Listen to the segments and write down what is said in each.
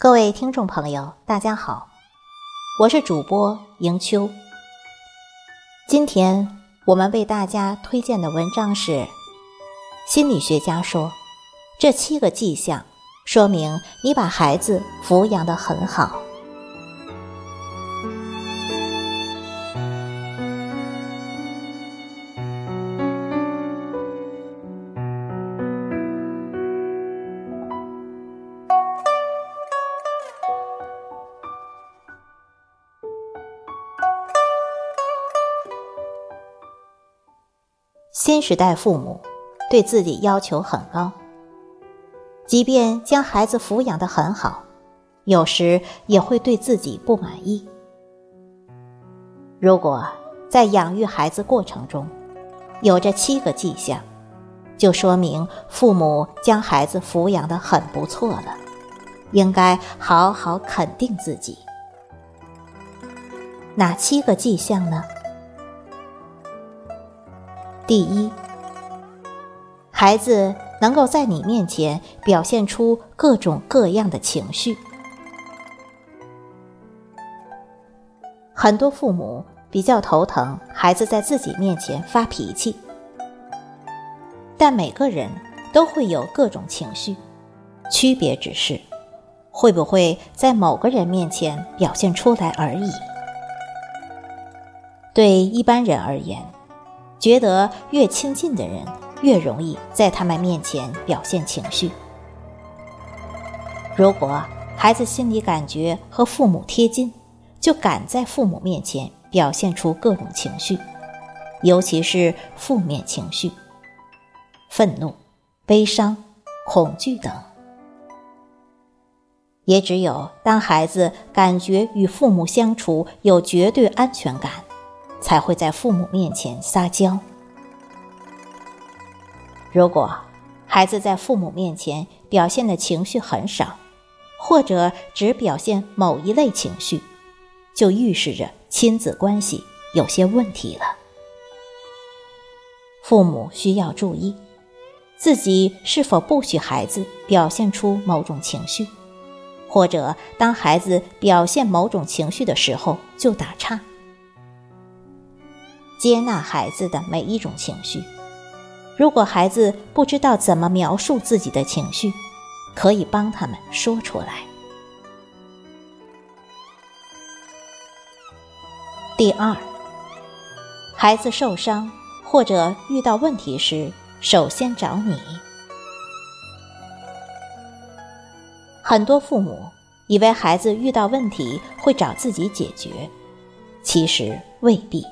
各位听众朋友，大家好，我是主播迎秋。今天我们为大家推荐的文章是：心理学家说，这七个迹象说明你把孩子抚养的很好。新时代父母对自己要求很高，即便将孩子抚养的很好，有时也会对自己不满意。如果在养育孩子过程中有这七个迹象，就说明父母将孩子抚养的很不错了，应该好好肯定自己。哪七个迹象呢？第一，孩子能够在你面前表现出各种各样的情绪。很多父母比较头疼孩子在自己面前发脾气，但每个人都会有各种情绪，区别只是会不会在某个人面前表现出来而已。对一般人而言。觉得越亲近的人越容易在他们面前表现情绪。如果孩子心里感觉和父母贴近，就敢在父母面前表现出各种情绪，尤其是负面情绪，愤怒、悲伤、恐惧等。也只有当孩子感觉与父母相处有绝对安全感。才会在父母面前撒娇。如果孩子在父母面前表现的情绪很少，或者只表现某一类情绪，就预示着亲子关系有些问题了。父母需要注意，自己是否不许孩子表现出某种情绪，或者当孩子表现某种情绪的时候就打岔。接纳孩子的每一种情绪。如果孩子不知道怎么描述自己的情绪，可以帮他们说出来。第二，孩子受伤或者遇到问题时，首先找你。很多父母以为孩子遇到问题会找自己解决，其实未必。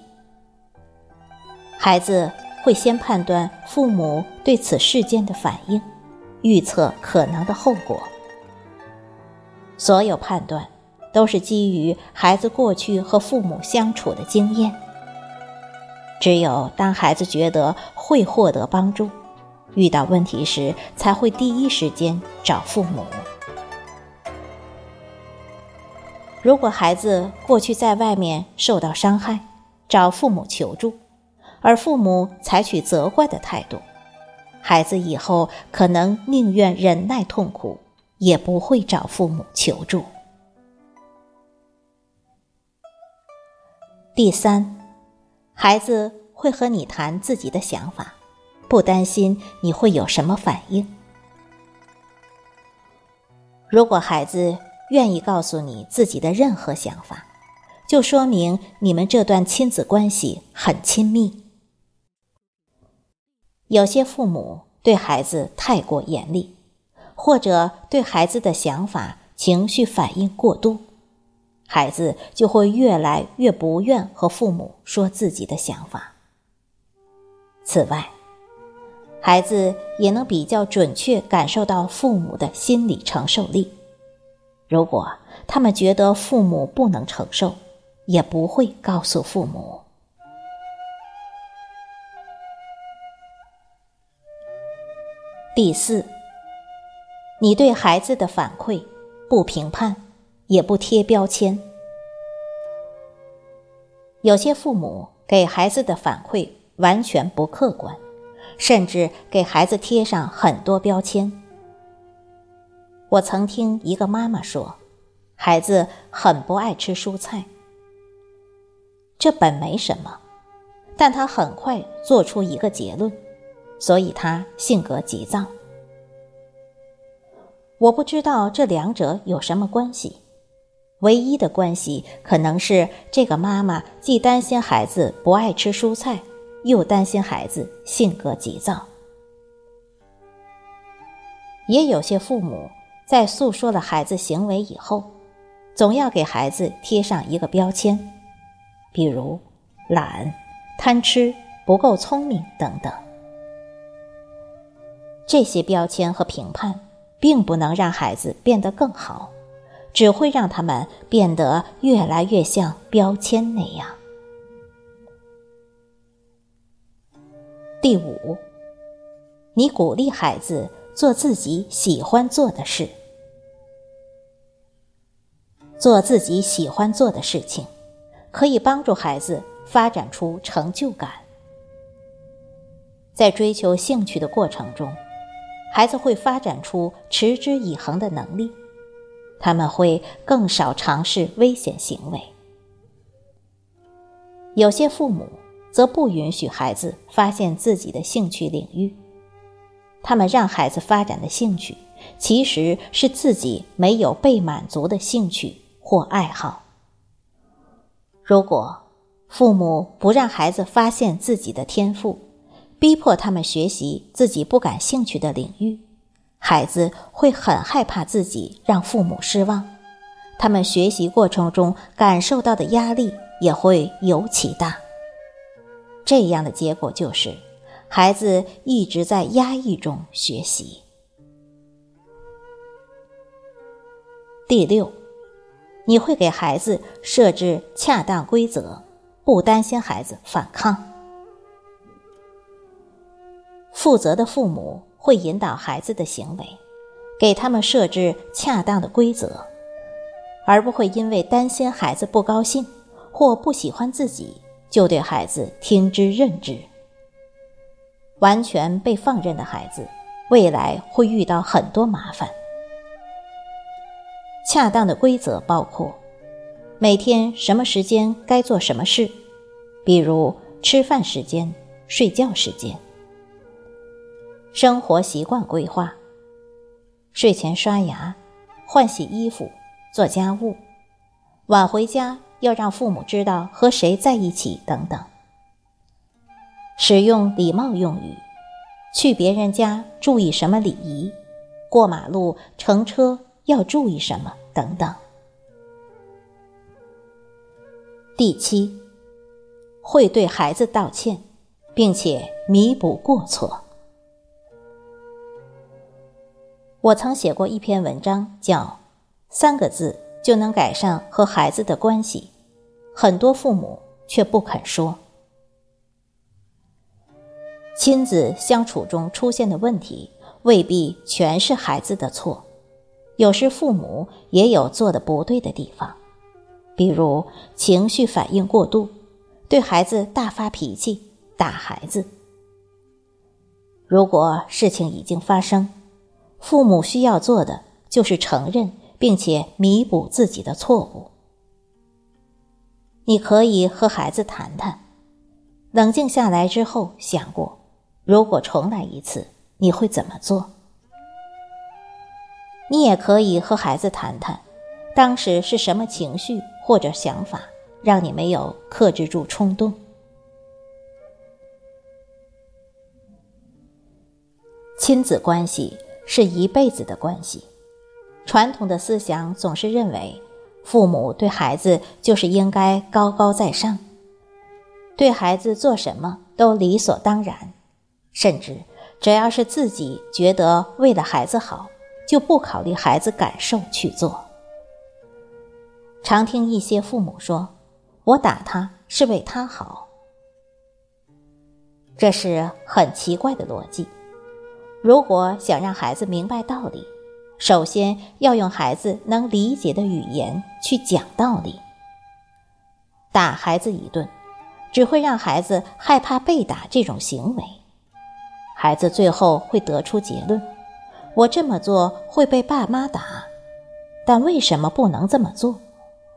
孩子会先判断父母对此事件的反应，预测可能的后果。所有判断都是基于孩子过去和父母相处的经验。只有当孩子觉得会获得帮助，遇到问题时才会第一时间找父母。如果孩子过去在外面受到伤害，找父母求助。而父母采取责怪的态度，孩子以后可能宁愿忍耐痛苦，也不会找父母求助。第三，孩子会和你谈自己的想法，不担心你会有什么反应。如果孩子愿意告诉你自己的任何想法，就说明你们这段亲子关系很亲密。有些父母对孩子太过严厉，或者对孩子的想法、情绪反应过度，孩子就会越来越不愿和父母说自己的想法。此外，孩子也能比较准确感受到父母的心理承受力。如果他们觉得父母不能承受，也不会告诉父母。第四，你对孩子的反馈不评判，也不贴标签。有些父母给孩子的反馈完全不客观，甚至给孩子贴上很多标签。我曾听一个妈妈说，孩子很不爱吃蔬菜。这本没什么，但他很快做出一个结论，所以他性格急躁。我不知道这两者有什么关系，唯一的关系可能是这个妈妈既担心孩子不爱吃蔬菜，又担心孩子性格急躁。也有些父母在诉说了孩子行为以后，总要给孩子贴上一个标签，比如懒、贪吃、不够聪明等等。这些标签和评判，并不能让孩子变得更好，只会让他们变得越来越像标签那样。第五，你鼓励孩子。做自己喜欢做的事，做自己喜欢做的事情，可以帮助孩子发展出成就感。在追求兴趣的过程中，孩子会发展出持之以恒的能力，他们会更少尝试危险行为。有些父母则不允许孩子发现自己的兴趣领域。他们让孩子发展的兴趣，其实是自己没有被满足的兴趣或爱好。如果父母不让孩子发现自己的天赋，逼迫他们学习自己不感兴趣的领域，孩子会很害怕自己让父母失望，他们学习过程中感受到的压力也会尤其大。这样的结果就是。孩子一直在压抑中学习。第六，你会给孩子设置恰当规则，不担心孩子反抗。负责的父母会引导孩子的行为，给他们设置恰当的规则，而不会因为担心孩子不高兴或不喜欢自己，就对孩子听之任之。完全被放任的孩子，未来会遇到很多麻烦。恰当的规则包括：每天什么时间该做什么事，比如吃饭时间、睡觉时间；生活习惯规划，睡前刷牙、换洗衣服、做家务，晚回家要让父母知道和谁在一起等等。使用礼貌用语，去别人家注意什么礼仪，过马路乘车要注意什么等等。第七，会对孩子道歉，并且弥补过错。我曾写过一篇文章，叫“三个字就能改善和孩子的关系”，很多父母却不肯说。亲子相处中出现的问题未必全是孩子的错，有时父母也有做的不对的地方，比如情绪反应过度，对孩子大发脾气、打孩子。如果事情已经发生，父母需要做的就是承认并且弥补自己的错误。你可以和孩子谈谈，冷静下来之后想过。如果重来一次，你会怎么做？你也可以和孩子谈谈，当时是什么情绪或者想法，让你没有克制住冲动。亲子关系是一辈子的关系，传统的思想总是认为，父母对孩子就是应该高高在上，对孩子做什么都理所当然。甚至，只要是自己觉得为了孩子好，就不考虑孩子感受去做。常听一些父母说：“我打他是为他好。”这是很奇怪的逻辑。如果想让孩子明白道理首先要用孩子能理解的语言去讲道理。打孩子一顿只会让孩子害怕被打这种行为。孩子最后会得出结论我这么做会被爸妈打但为什么不能这么做？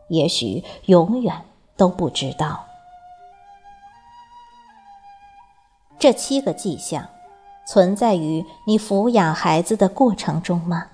也许永远都不知道。这七个迹象存在于你抚养孩子的过程中吗？